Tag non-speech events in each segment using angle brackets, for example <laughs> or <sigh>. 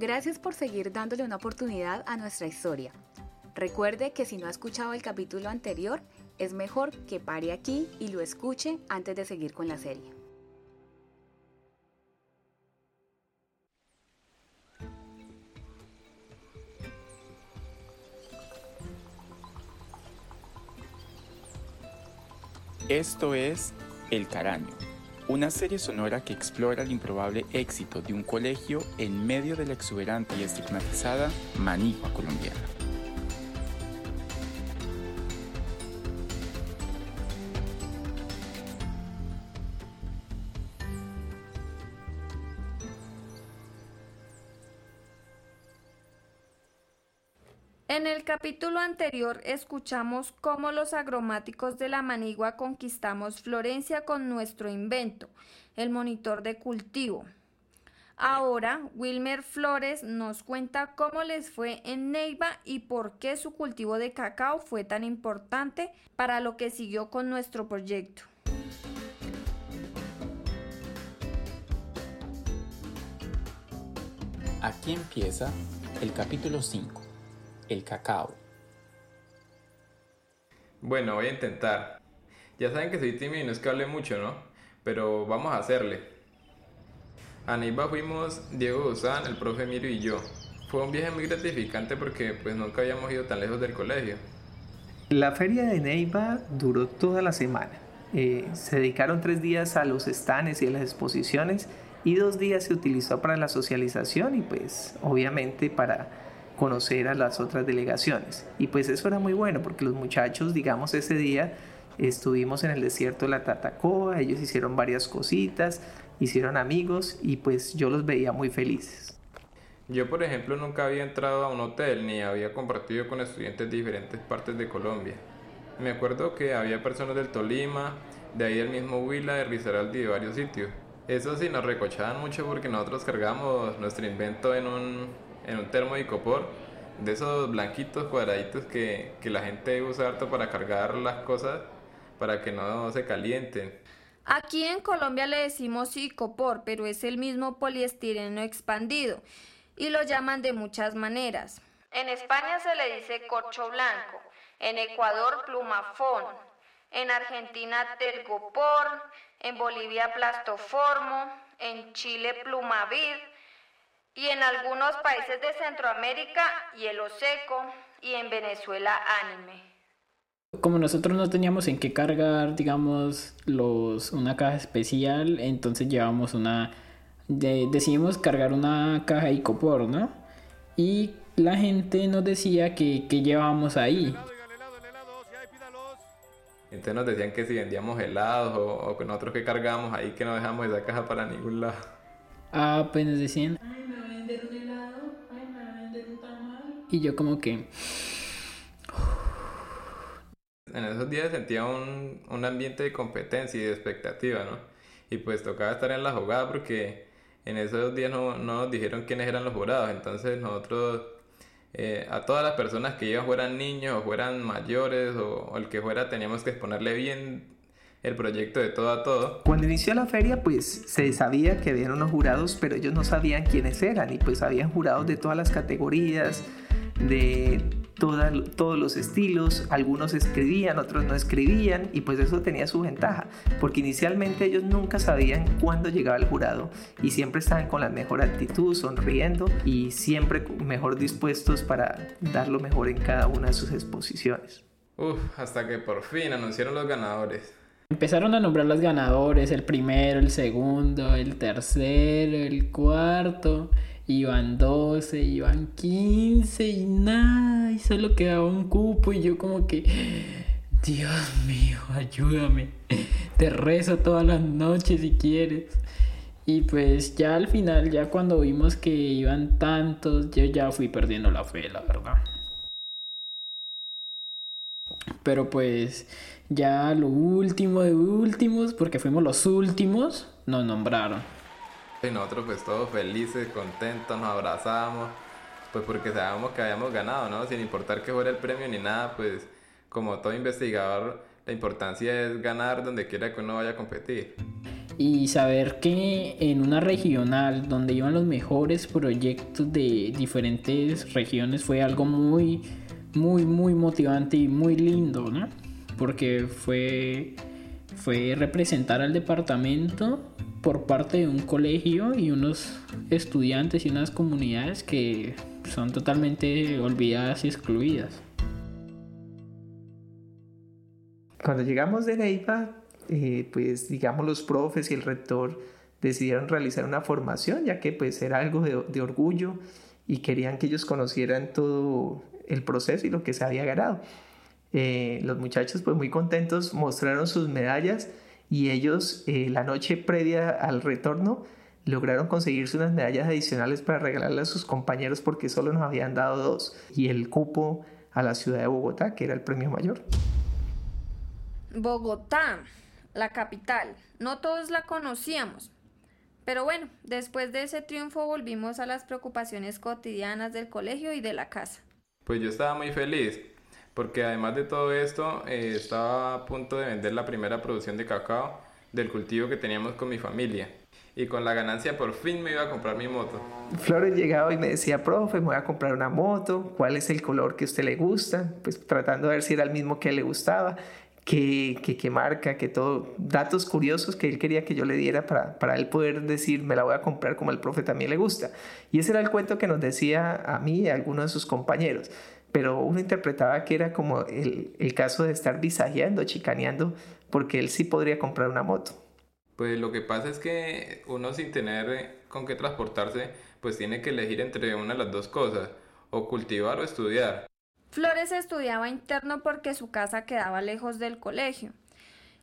Gracias por seguir dándole una oportunidad a nuestra historia. Recuerde que si no ha escuchado el capítulo anterior, es mejor que pare aquí y lo escuche antes de seguir con la serie. Esto es El Caraño, una serie sonora que explora el improbable éxito de un colegio en medio de la exuberante y estigmatizada manigua colombiana. En el capítulo anterior escuchamos cómo los agromáticos de la manigua conquistamos Florencia con nuestro invento, el monitor de cultivo. Ahora, Wilmer Flores nos cuenta cómo les fue en Neiva y por qué su cultivo de cacao fue tan importante para lo que siguió con nuestro proyecto. Aquí empieza el capítulo 5 el cacao. Bueno, voy a intentar. Ya saben que soy tímido y no es que hable mucho, ¿no? Pero vamos a hacerle. A Neiva fuimos Diego Guzán, el profe Miro y yo. Fue un viaje muy gratificante porque pues nunca habíamos ido tan lejos del colegio. La feria de Neiva duró toda la semana. Eh, se dedicaron tres días a los estanes y a las exposiciones y dos días se utilizó para la socialización y pues obviamente para conocer a las otras delegaciones. Y pues eso era muy bueno porque los muchachos, digamos, ese día estuvimos en el desierto de la Tatacoa, ellos hicieron varias cositas, hicieron amigos y pues yo los veía muy felices. Yo, por ejemplo, nunca había entrado a un hotel ni había compartido con estudiantes de diferentes partes de Colombia. Me acuerdo que había personas del Tolima, de ahí el mismo Huila, de Risaraldi de varios sitios. Eso sí, nos recochaban mucho porque nosotros cargamos nuestro invento en un en un termo de copor, de esos blanquitos cuadraditos que, que la gente usa harto para cargar las cosas para que no se calienten. Aquí en Colombia le decimos icopor, pero es el mismo poliestireno expandido y lo llaman de muchas maneras. En España se le dice corcho blanco, en Ecuador plumafón, en Argentina tergopor, en Bolivia plastoformo, en Chile plumavir, y en algunos países de Centroamérica hielo seco y en Venezuela anime. Como nosotros no teníamos en qué cargar, digamos, los, una caja especial, entonces llevamos una... decidimos cargar una caja de icopor, ¿no? Y la gente nos decía que, que llevábamos ahí. Entonces nos decían que si vendíamos helados o, o que nosotros que cargábamos ahí que no dejamos esa caja para ningún lado. Ah, pues nos decían, Y yo como que... En esos días sentía un, un ambiente de competencia y de expectativa, ¿no? Y pues tocaba estar en la jugada porque en esos días no, no nos dijeron quiénes eran los jurados, entonces nosotros eh, a todas las personas que iban fueran niños o fueran mayores o, o, el que fuera teníamos que exponerle bien el proyecto de todo a todo. Cuando inició la feria, pues se sabía que habían unos jurados, pero ellos no sabían quiénes eran y pues habían jurados de todas las categorías, de toda, todos los estilos, algunos escribían, otros no escribían y pues eso tenía su ventaja, porque inicialmente ellos nunca sabían cuándo llegaba el jurado y siempre estaban con la mejor actitud, sonriendo y siempre mejor dispuestos para dar lo mejor en cada una de sus exposiciones. Uf, hasta que por fin anunciaron los ganadores. Empezaron a nombrar los ganadores, el primero, el segundo, el tercero, el cuarto, iban 12, iban 15 y nada, y solo quedaba un cupo y yo como que, Dios mío, ayúdame, te rezo todas las noches si quieres. Y pues ya al final, ya cuando vimos que iban tantos, yo ya fui perdiendo la fe, la verdad. Pero pues ya lo último de últimos, porque fuimos los últimos, nos nombraron. <laughs> Y nosotros pues todos felices, contentos, nos abrazamos, pues porque sabíamos que habíamos ganado, ¿no? Sin importar que fuera el premio ni nada, pues como todo investigador, la importancia es ganar donde quiera que uno vaya a competir. y saber que en una regional donde iban los mejores proyectos de diferentes regiones fue algo muy, muy, muy motivante y muy lindo, ¿no? Porque fue, fue representar al departamento por parte de un colegio y unos estudiantes y unas comunidades que son totalmente olvidadas y excluidas. Cuando llegamos de Neiva, eh, pues digamos los profes y el rector decidieron realizar una formación, ya que pues era algo de, orgullo y querían que ellos conocieran todo el proceso y lo que se había ganado. Eh, los muchachos pues muy contentos mostraron sus medallas y ellos eh, la noche previa al retorno lograron conseguirse unas medallas adicionales para regalarle a sus compañeros porque solo nos habían dado dos y el cupo a la ciudad de Bogotá, que era el premio mayor. Bogotá, la capital. No todos la conocíamos. Pero bueno, después de ese triunfo volvimos a las preocupaciones cotidianas del colegio y de la casa. Pues yo estaba muy feliz, porque además de todo esto, eh, estaba a punto de vender la primera producción de cacao del cultivo que teníamos con mi familia. Y con la ganancia por fin me iba a comprar mi moto. Flores llegaba y me decía, profe, me voy a comprar una moto, ¿cuál es el color que a usted le gusta? Pues tratando de ver si era el mismo que le gustaba qué, marca, que todo, datos curiosos que él quería que yo le diera para, para él poder decir, me la voy a comprar como el profe también le gusta. Y ese era el cuento que nos decía a mí y a algunos de sus compañeros. Pero uno interpretaba que era como el, el caso de estar visajeando, chicaneando, porque él sí podría comprar una moto. Pues lo que pasa es que uno sin tener con qué transportarse, pues tiene que elegir entre una de las dos cosas, o cultivar o estudiar. Flores estudiaba interno porque su casa quedaba lejos del colegio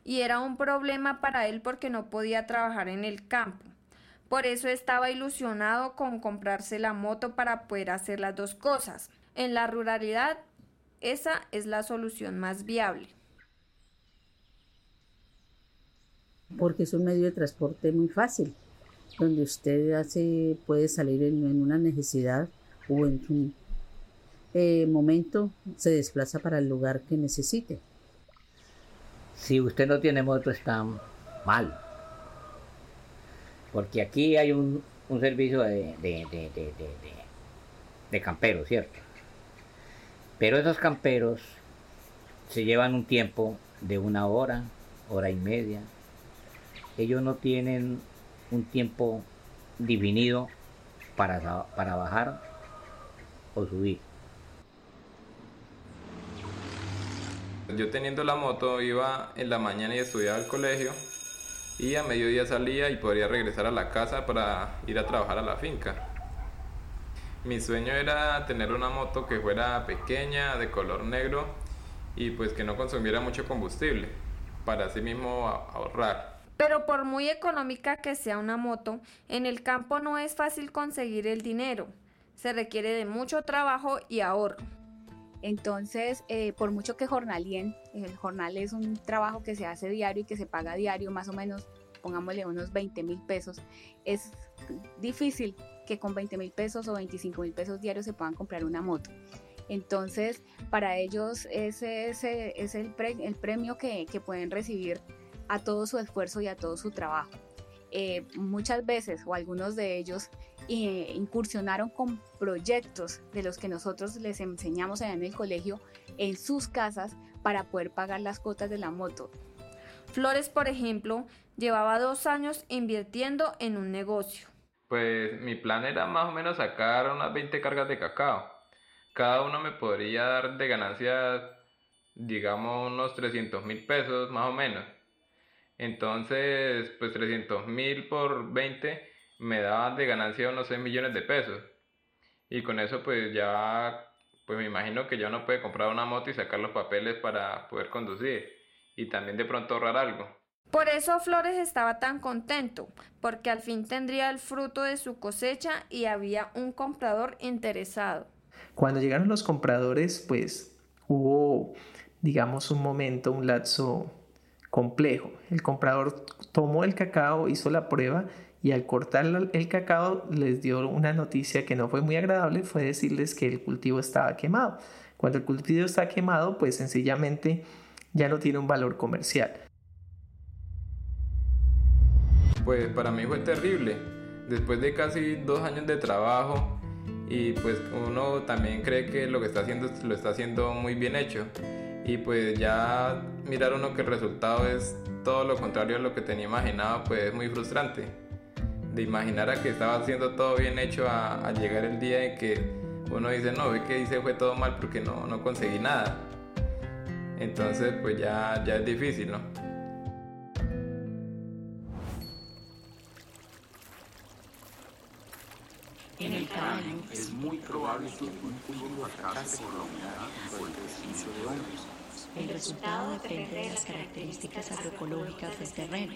y era un problema para él porque no podía trabajar en el campo. Por eso estaba ilusionado con comprarse la moto para poder hacer las dos cosas. En la ruralidad, esa es la solución más viable. Porque es un medio de transporte muy fácil, donde usted hace, puede salir en, en una necesidad o en su eh, momento se desplaza para el lugar que necesite. Si usted no tiene moto está mal. Porque aquí hay un, servicio de, de, camperos, ¿cierto? Pero esos camperos se llevan un tiempo de una hora, hora y media. Ellos no tienen un tiempo definido para, para bajar o subir. Yo teniendo la moto iba en la mañana y estudiaba al colegio y a mediodía salía y podría regresar a la casa para ir a trabajar a la finca. Mi sueño era tener una moto que fuera pequeña, de color negro y pues que no consumiera mucho combustible para así mismo ahorrar. Pero por muy económica que sea una moto, en el campo no es fácil conseguir el dinero. Se requiere de mucho trabajo y ahorro. Entonces, eh, por mucho que jornalien, el jornal es un trabajo que se hace diario y que se paga diario, más o menos, pongámosle unos 20 mil pesos, es difícil que con 20 mil pesos o 25 mil pesos diarios se puedan comprar una moto. Entonces, para ellos ese, es el, premio que, pueden recibir a todo su esfuerzo y a todo su trabajo. Eh, muchas veces, o algunos de ellos, eh, incursionaron con proyectos de los que nosotros les enseñamos allá en el colegio en sus casas para poder pagar las cuotas de la moto. Flores, por ejemplo, llevaba dos años invirtiendo en un negocio. Pues mi plan era más o menos sacar unas 20 cargas de cacao. Cada uno me podría dar de ganancias, digamos, unos 300 mil pesos más o menos. Entonces, pues 300 mil por 20 me daban de ganancia unos 6 millones de pesos. Y con eso pues ya, pues me imagino que ya uno puede comprar una moto y sacar los papeles para poder conducir. Y también de pronto ahorrar algo. Por eso Flores estaba tan contento, porque al fin tendría el fruto de su cosecha y había un comprador interesado. Cuando llegaron los compradores, pues hubo, digamos, un momento, un lapso complejo. El comprador tomó el cacao, hizo la prueba y al cortar el cacao les dio una noticia que no fue muy agradable, fue decirles que el cultivo estaba quemado. Cuando el cultivo está quemado, pues sencillamente ya no tiene un valor comercial. Pues para mí fue terrible. Después de casi dos años de trabajo y pues uno también cree que lo que está haciendo lo está haciendo muy bien hecho y pues ya mirar uno que el resultado es todo lo contrario a lo que tenía imaginado pues es muy frustrante de imaginar a que estaba haciendo todo bien hecho a, llegar el día en que uno dice no ve que hice fue todo mal porque no, no conseguí nada entonces pues ya, ya es difícil no En el es muy probable que un cultivo fracase por la humedad y por el de hongos. El resultado depende de las características agroecológicas del terreno.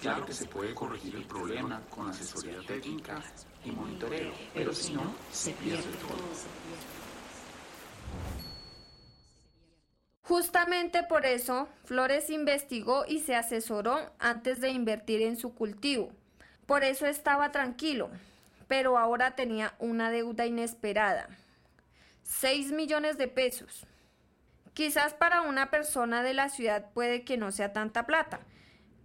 Claro que se puede corregir el problema con asesoría técnica y monitoreo, pero si no, se pierde todo. Justamente por eso, Flores investigó y se asesoró antes de invertir en su cultivo. Por eso estaba tranquilo, pero ahora tenía una deuda inesperada. 6 millones de pesos. Quizás para una persona de la ciudad puede que no sea tanta plata,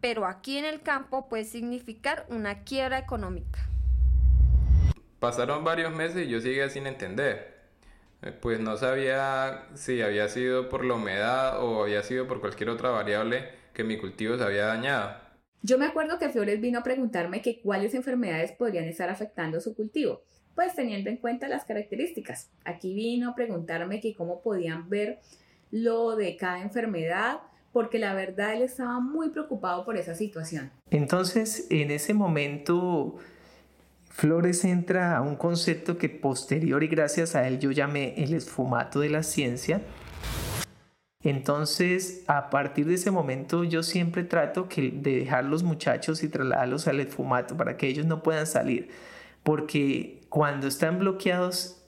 pero aquí en el campo puede significar una quiebra económica. Pasaron varios meses y yo seguía sin entender. Eh, pues no sabía si había sido por la humedad o había sido por cualquier otra variable que mi cultivo se había dañado. Yo me acuerdo que Flores vino a preguntarme que cuáles enfermedades podrían estar afectando su cultivo, pues teniendo en cuenta las características. Aquí vino a preguntarme que cómo podían ver lo de cada enfermedad, porque la verdad él estaba muy preocupado por esa situación. Entonces, en ese momento, Flores entra a un concepto que posterior y gracias a él yo llamé el esfumato de la ciencia, entonces, a partir de ese momento, yo siempre trato que de dejar los muchachos y trasladarlos al esfumato para que ellos no puedan salir, porque cuando están bloqueados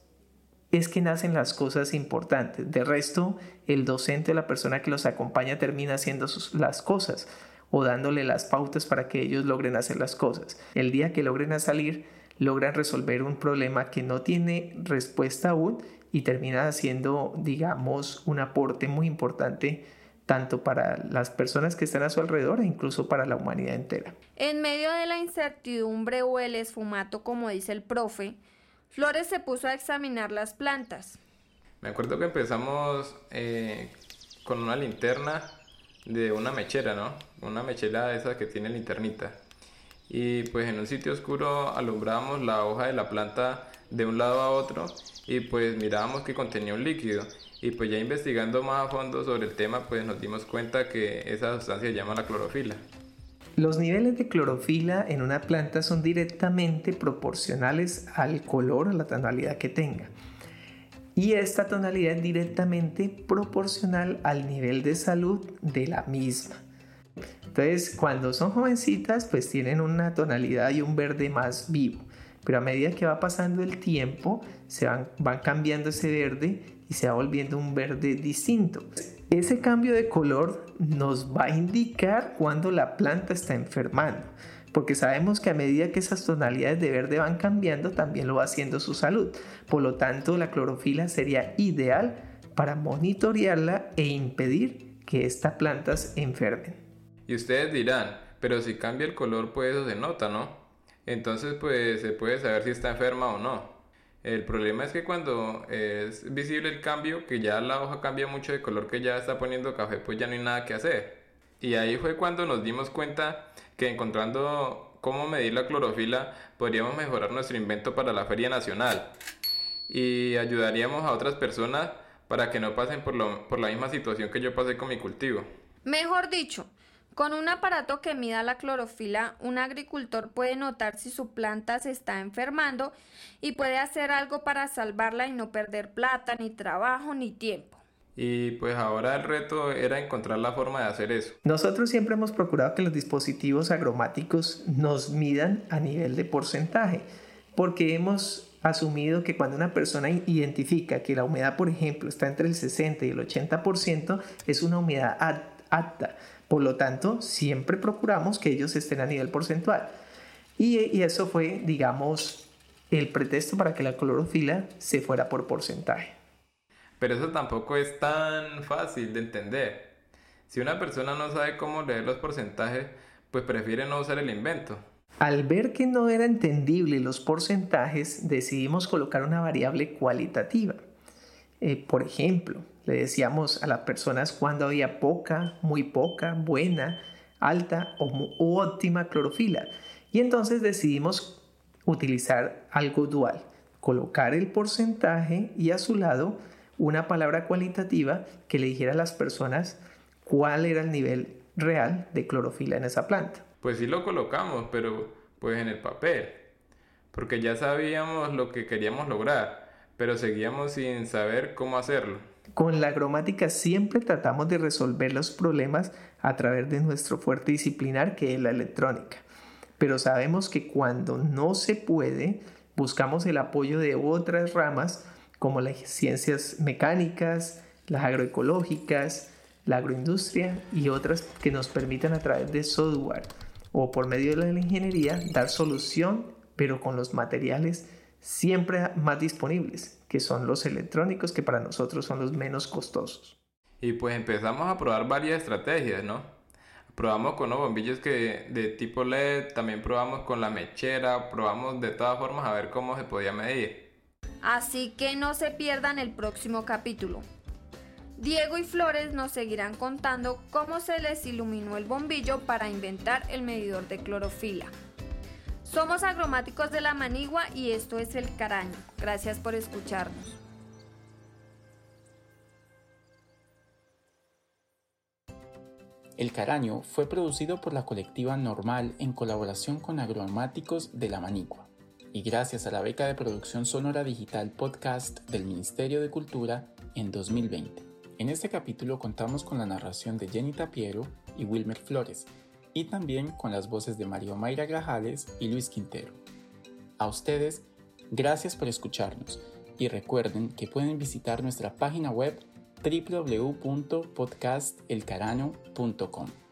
es que nacen las cosas importantes. De resto, el docente o la persona que los acompaña termina haciendo las cosas o dándole las pautas para que ellos logren hacer las cosas. El día que logren salir, logran resolver un problema que no tiene respuesta aún y termina siendo, digamos, un aporte muy importante tanto para las personas que están a su alrededor e incluso para la humanidad entera. En medio de la incertidumbre o el esfumato, como dice el profe, Flores se puso a examinar las plantas. Me acuerdo que empezamos eh, con una linterna de una mechera, ¿no? Una mechera de esas que tiene linternita. Y pues en un sitio oscuro alumbrábamos la hoja de la planta de un lado a otro y pues mirábamos que contenía un líquido y pues ya investigando más a fondo sobre el tema pues nos dimos cuenta que esa sustancia se llama la clorofila. Los niveles de clorofila en una planta son directamente proporcionales al color, a la tonalidad que tenga. Y esta tonalidad es directamente proporcional al nivel de salud de la misma. Entonces, cuando son jovencitas, pues tienen una tonalidad y un verde más vivo pero a medida que va pasando el tiempo, se van, van cambiando ese verde y se va volviendo un verde distinto. Ese cambio de color nos va a indicar cuando la planta está enfermando, porque sabemos que a medida que esas tonalidades de verde van cambiando, también lo va haciendo su salud. Por lo tanto, la clorofila sería ideal para monitorearla e impedir que estas plantas enfermen. Y ustedes dirán, pero si cambia el color, pues eso se nota, ¿no? Entonces, pues se puede saber si está enferma o no. El problema es que cuando es visible el cambio, que ya la hoja cambia mucho de color, que ya está poniendo café, pues ya no hay nada que hacer. Y ahí fue cuando nos dimos cuenta que encontrando cómo medir la clorofila, podríamos mejorar nuestro invento para la Feria Nacional. Y ayudaríamos a otras personas para que no pasen por, por la misma situación que yo pasé con mi cultivo. Mejor dicho, con un aparato que mida la clorofila, un agricultor puede notar si su planta se está enfermando y puede hacer algo para salvarla y no perder plata, ni trabajo, ni tiempo. Y pues ahora el reto era encontrar la forma de hacer eso. Nosotros siempre hemos procurado que los dispositivos agromáticos nos midan a nivel de porcentaje, porque hemos asumido que cuando una persona identifica que la humedad, por ejemplo, está entre el 60 y el 80%, es una humedad apta por lo tanto, siempre procuramos que ellos estén a nivel porcentual. Y, eso fue, digamos, el pretexto para que la clorofila se fuera por porcentaje. Pero eso tampoco es tan fácil de entender. Si una persona no sabe cómo leer los porcentajes, pues prefiere no usar el invento. Al ver que no era entendible los porcentajes, decidimos colocar una variable cualitativa. Eh, por ejemplo, le decíamos a las personas cuando había poca, muy poca, buena, alta o óptima clorofila. Y entonces decidimos utilizar algo dual, colocar el porcentaje y a su lado una palabra cualitativa que le dijera a las personas cuál era el nivel real de clorofila en esa planta. Pues sí lo colocamos, pero pues en el papel, porque ya sabíamos lo que queríamos lograr, pero seguíamos sin saber cómo hacerlo. Con la agromática siempre tratamos de resolver los problemas a través de nuestro fuerte disciplinar que es la electrónica. Pero sabemos que cuando no se puede, buscamos el apoyo de otras ramas como las ciencias mecánicas, las agroecológicas, la agroindustria y otras que nos permitan a través de software o por medio de la ingeniería dar solución, pero con los materiales siempre más disponibles, que son los electrónicos, que para nosotros son los menos costosos. Y pues empezamos a probar varias estrategias, ¿no? Probamos con los bombillos que de tipo LED, también probamos con la mechera, probamos de todas formas a ver cómo se podía medir. Así que no se pierdan el próximo capítulo. Diego y Flores nos seguirán contando cómo se les iluminó el bombillo para inventar el medidor de clorofila. Somos agromáticos de la Manigua y esto es El Caraño. Gracias por escucharnos. El Caraño fue producido por la colectiva Normal en colaboración con agromáticos de la Manigua y gracias a la beca de producción sonora digital podcast del Ministerio de Cultura en 2020. En este capítulo contamos con la narración de Jenny Tapiero y Wilmer Flores y también con las voces de Mario Mayra Grajales y Luis Quintero. A ustedes, gracias por escucharnos y recuerden que pueden visitar nuestra página web www.podcastelcarano.com.